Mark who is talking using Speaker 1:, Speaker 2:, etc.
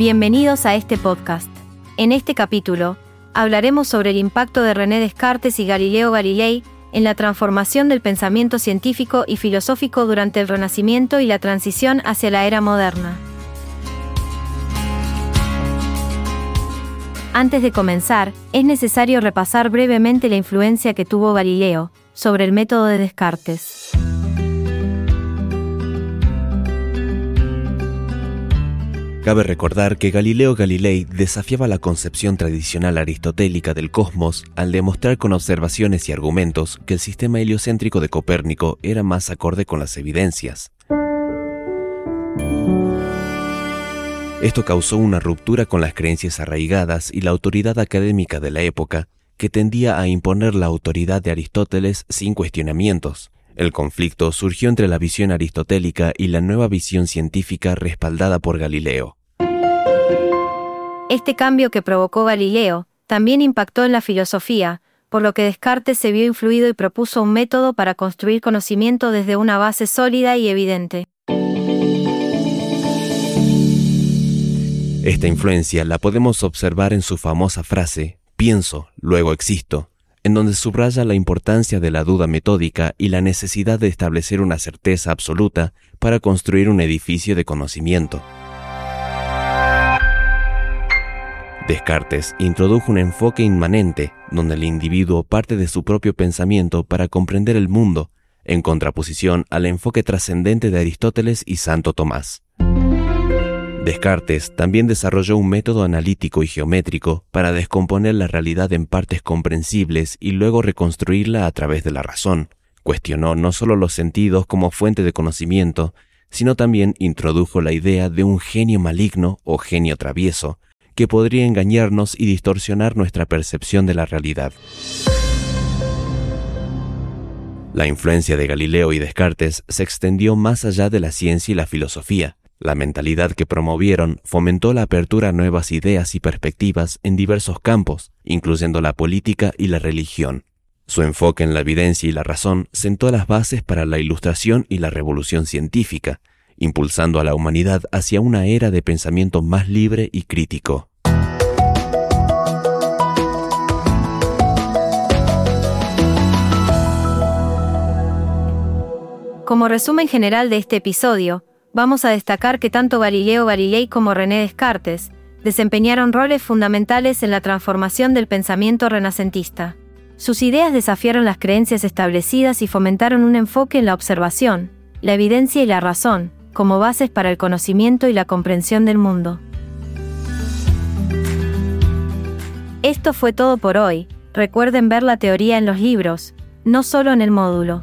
Speaker 1: Bienvenidos a este podcast. En este capítulo, hablaremos sobre el impacto de René Descartes y Galileo Galilei en la transformación del pensamiento científico y filosófico durante el Renacimiento y la transición hacia la era moderna. Antes de comenzar, es necesario repasar brevemente la influencia que tuvo Galileo sobre el método de Descartes.
Speaker 2: Cabe recordar que Galileo Galilei desafiaba la concepción tradicional aristotélica del cosmos al demostrar con observaciones y argumentos que el sistema heliocéntrico de Copérnico era más acorde con las evidencias. Esto causó una ruptura con las creencias arraigadas y la autoridad académica de la época, que tendía a imponer la autoridad de Aristóteles sin cuestionamientos, el conflicto surgió entre la visión aristotélica y la nueva visión científica respaldada por Galileo.
Speaker 1: Este cambio que provocó Galileo también impactó en la filosofía, por lo que Descartes se vio influido y propuso un método para construir conocimiento desde una base sólida y evidente.
Speaker 2: Esta influencia la podemos observar en su famosa frase, pienso, luego existo, en donde subraya la importancia de la duda metódica y la necesidad de establecer una certeza absoluta para construir un edificio de conocimiento. Descartes introdujo un enfoque inmanente donde el individuo parte de su propio pensamiento para comprender el mundo, en contraposición al enfoque trascendente de Aristóteles y Santo Tomás. Descartes también desarrolló un método analítico y geométrico para descomponer la realidad en partes comprensibles y luego reconstruirla a través de la razón. Cuestionó no solo los sentidos como fuente de conocimiento, sino también introdujo la idea de un genio maligno o genio travieso, que podría engañarnos y distorsionar nuestra percepción de la realidad. La influencia de Galileo y Descartes se extendió más allá de la ciencia y la filosofía. La mentalidad que promovieron fomentó la apertura a nuevas ideas y perspectivas en diversos campos, incluyendo la política y la religión. Su enfoque en la evidencia y la razón sentó las bases para la ilustración y la revolución científica, impulsando a la humanidad hacia una era de pensamiento más libre y crítico.
Speaker 1: Como resumen general de este episodio, vamos a destacar que tanto Galileo Galilei como René Descartes desempeñaron roles fundamentales en la transformación del pensamiento renacentista. Sus ideas desafiaron las creencias establecidas y fomentaron un enfoque en la observación, la evidencia y la razón, como bases para el conocimiento y la comprensión del mundo. Esto fue todo por hoy. Recuerden ver la teoría en los libros, no solo en el módulo.